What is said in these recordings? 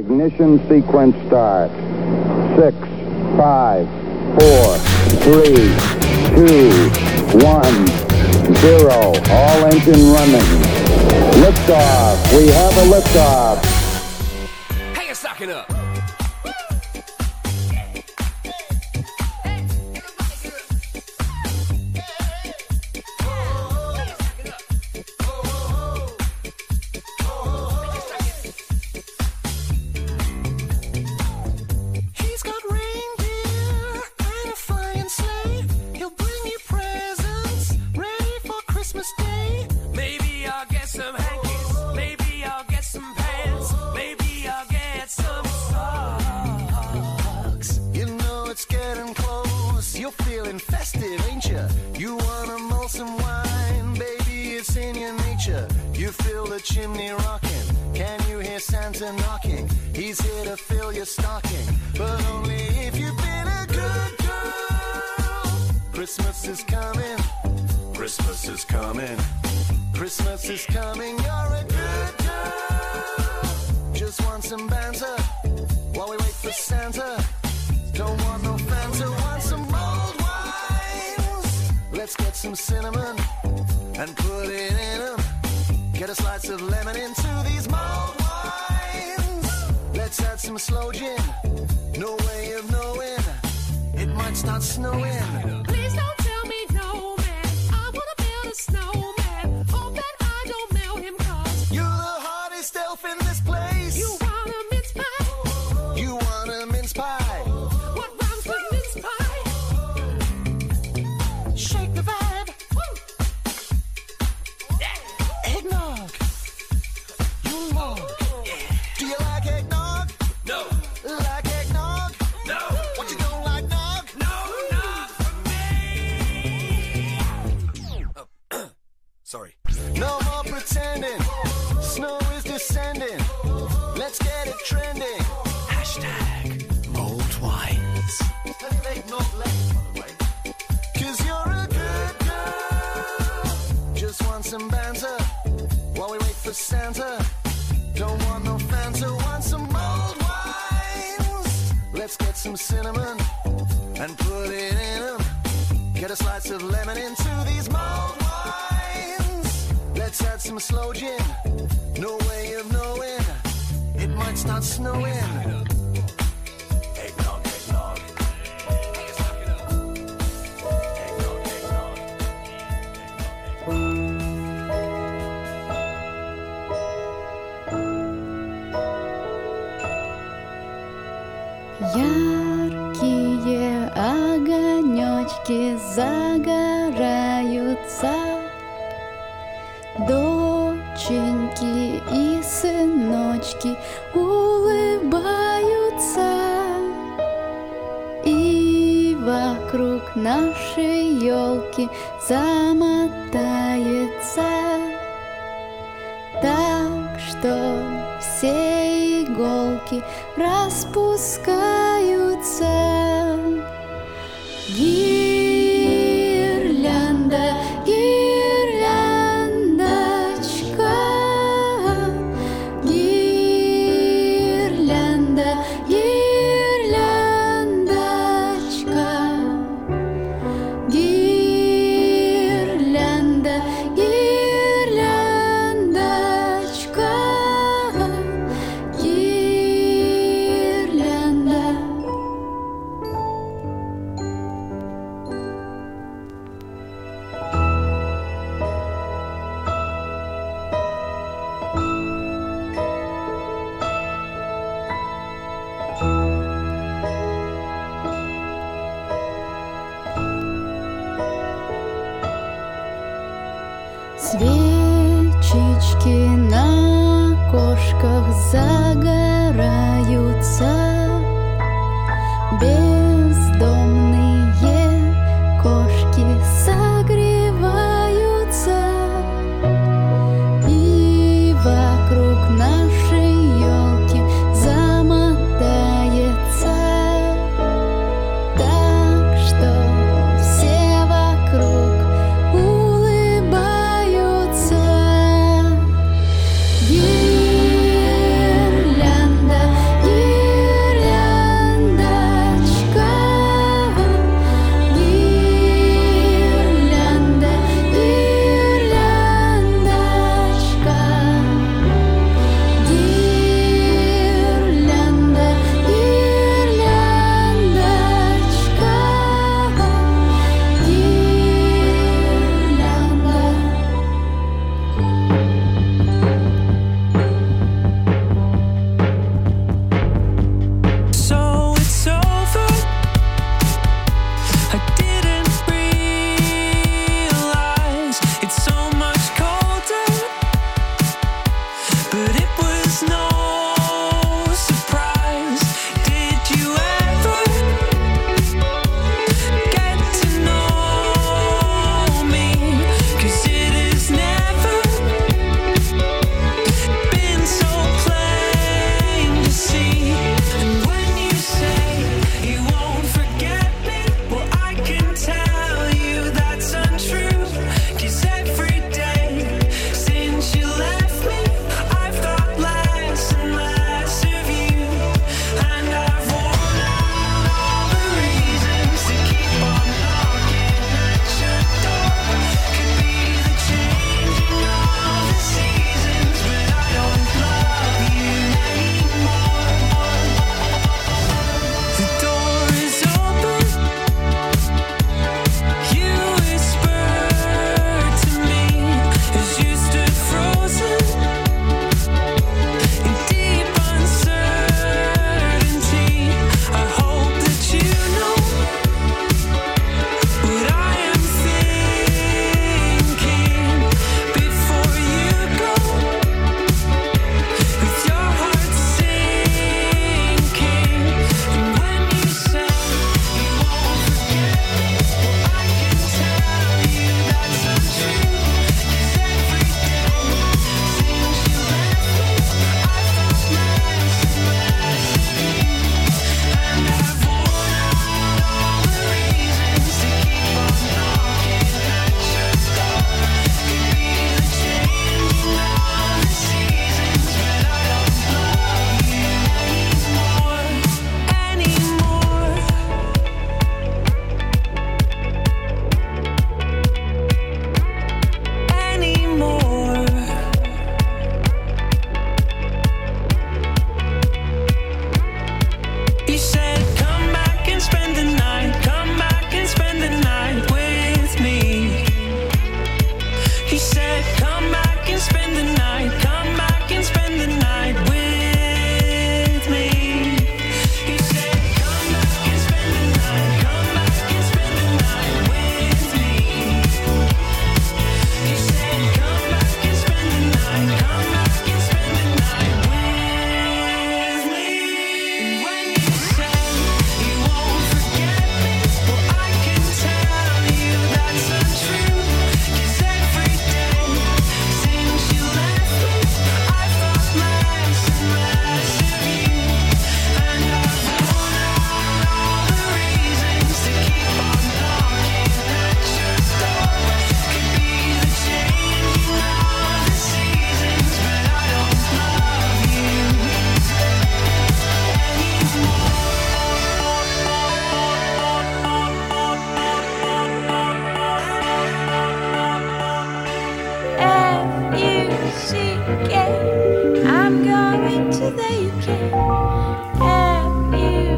Ignition sequence start. Six, five, four, three, two, one, zero. All engine running. Liftoff. We have a liftoff. Hey, it's sucking up.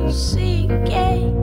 M-U-C-K.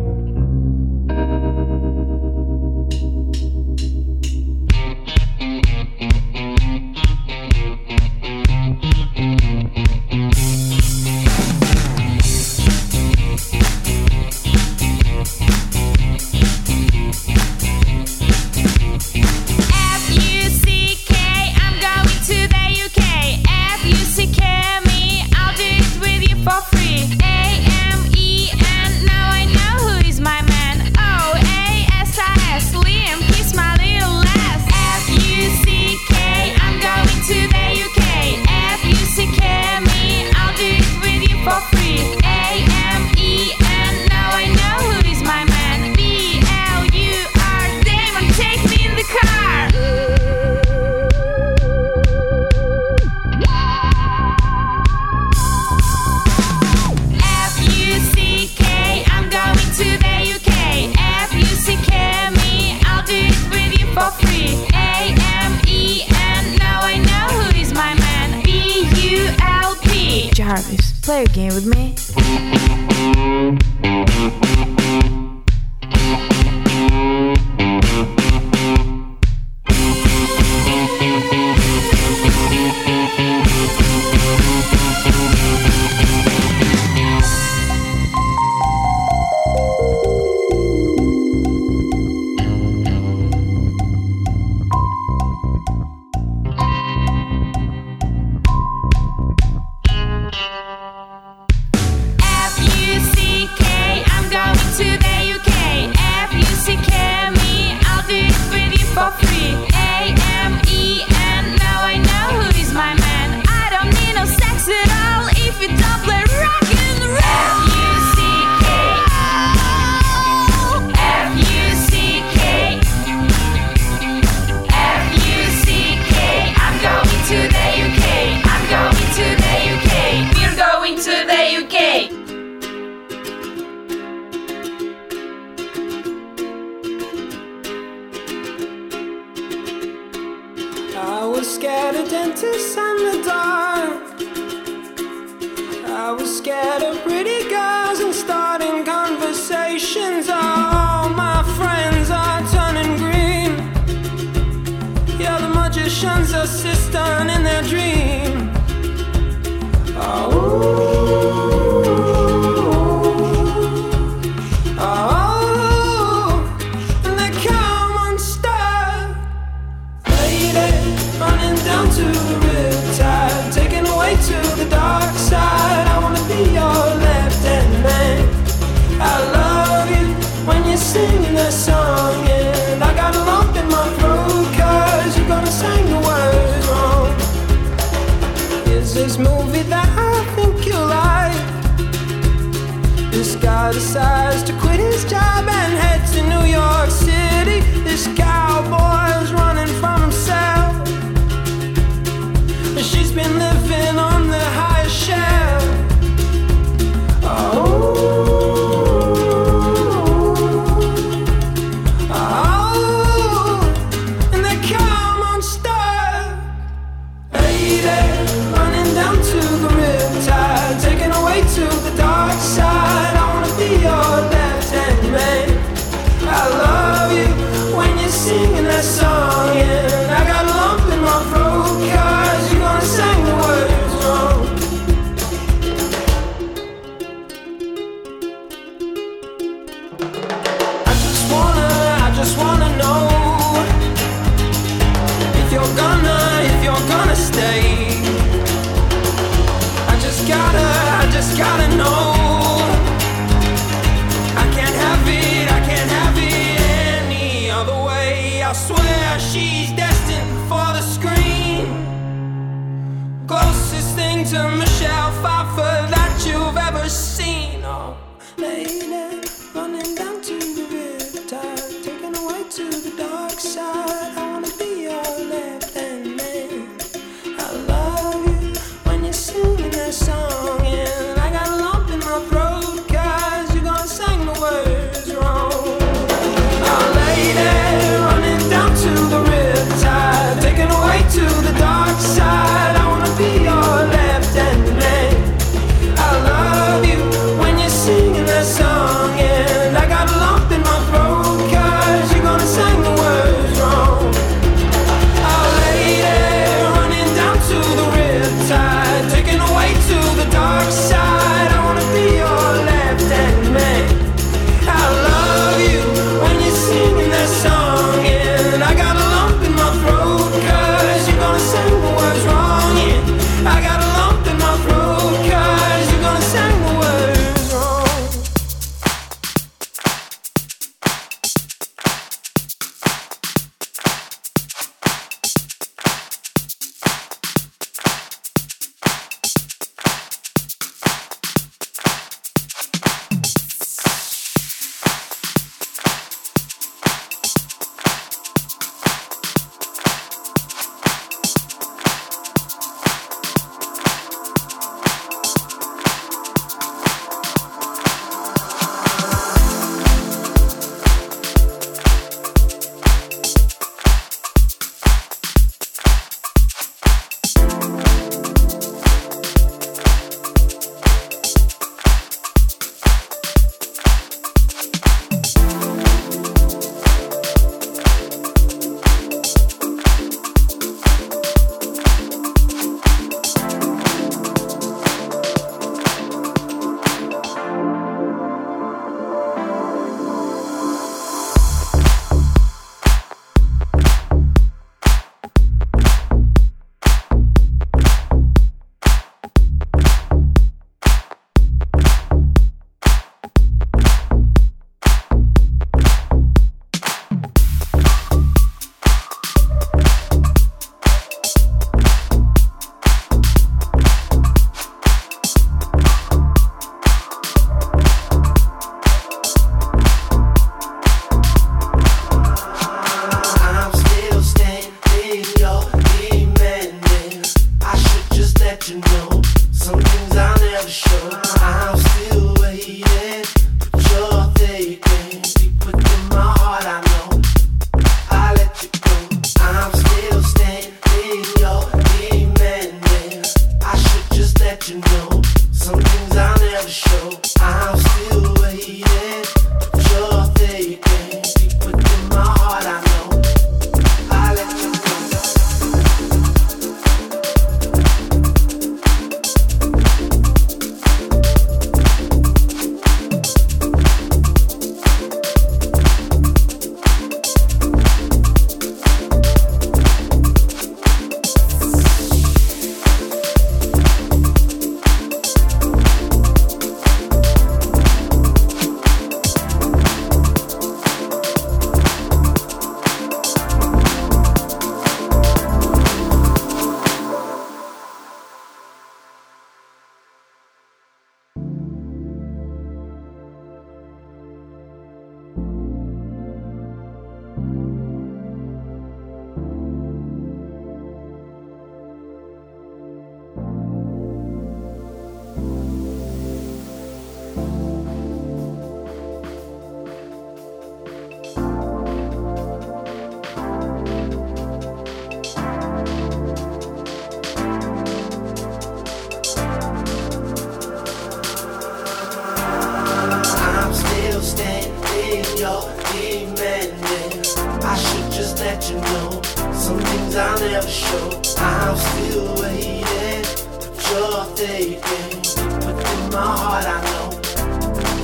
Let you know some things I'll never show. I'm still waiting, but you're thinking deep within my heart. I know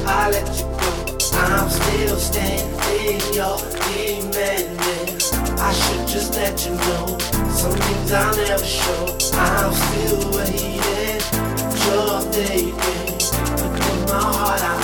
I let you go. I'm still standing, you're demanding. I should just let you know some things I'll never show. I'm still waiting, but you're thinking deep within my heart. I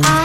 I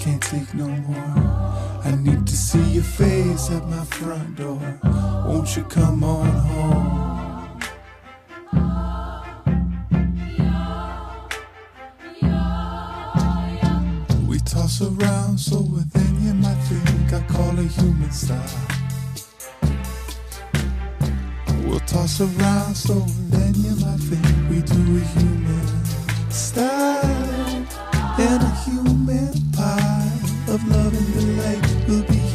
can't take no more. I need to see your face at my front door. Won't you come on home? We toss around so within you might think I call it human style. We'll toss around so then you might think we do a human style and a human pile of love and delight will be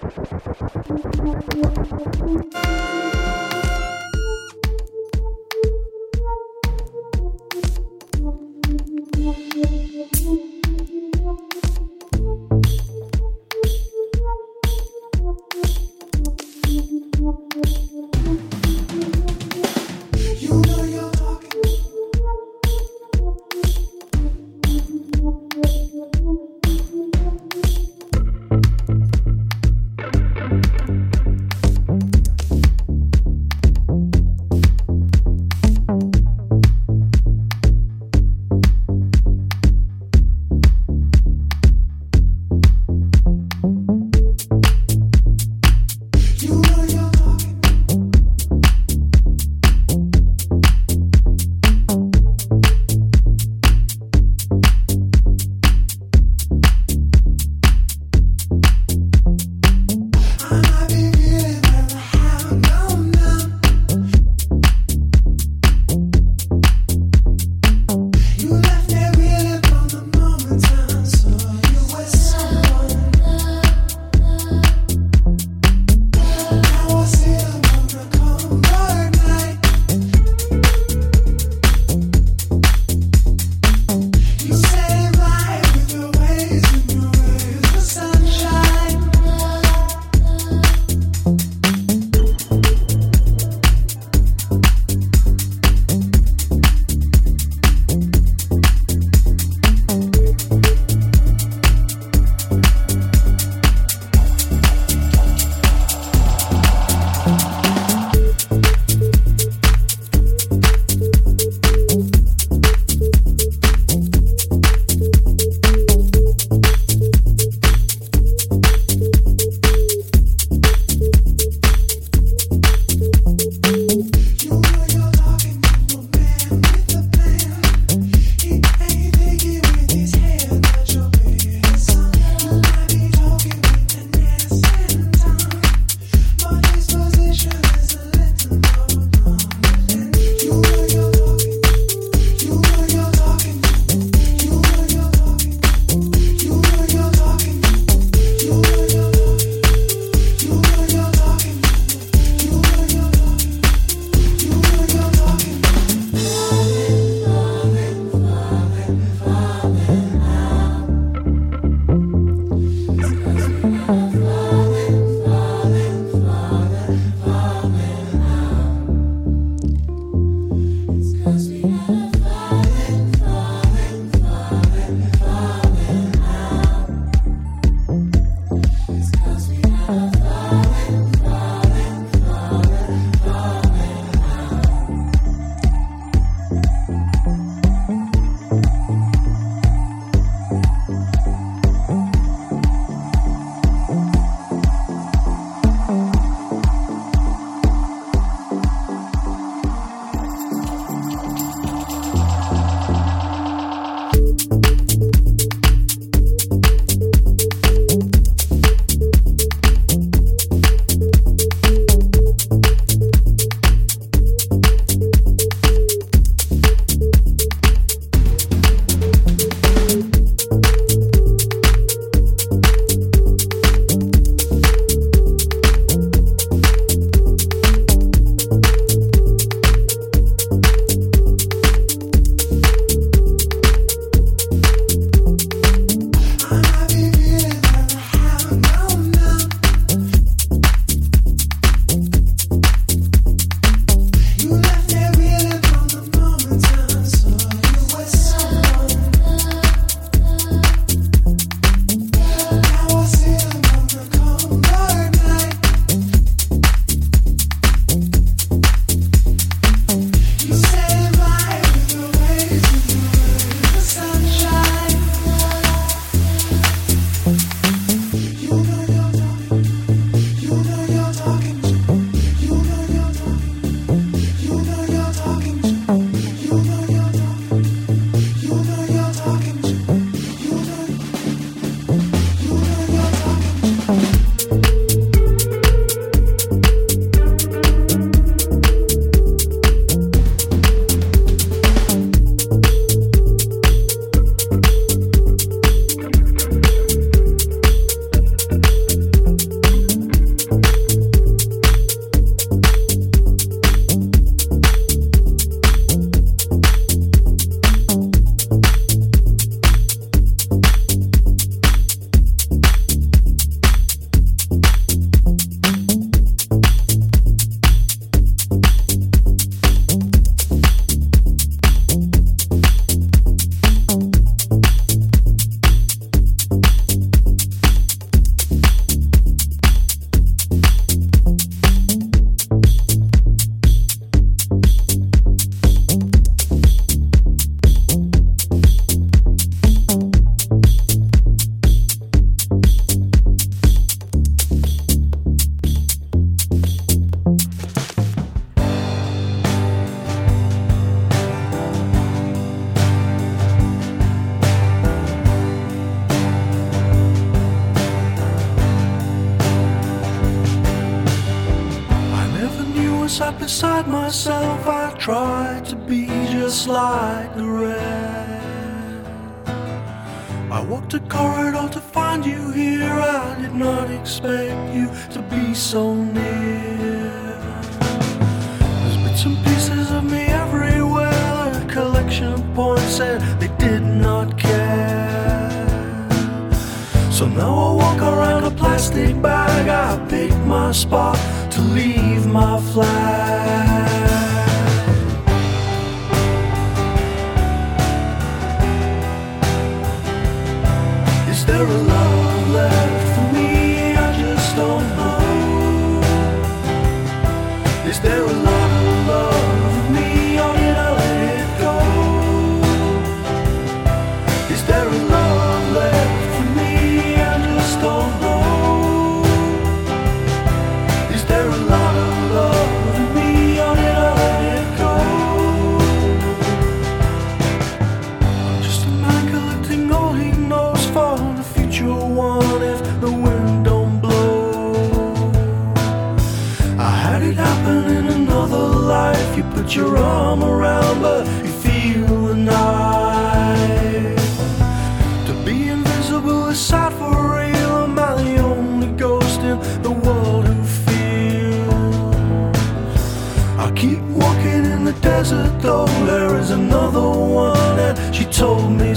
Thank you.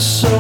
So.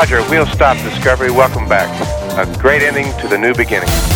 Roger, wheel stop Discovery. Welcome back. A great ending to the new beginning.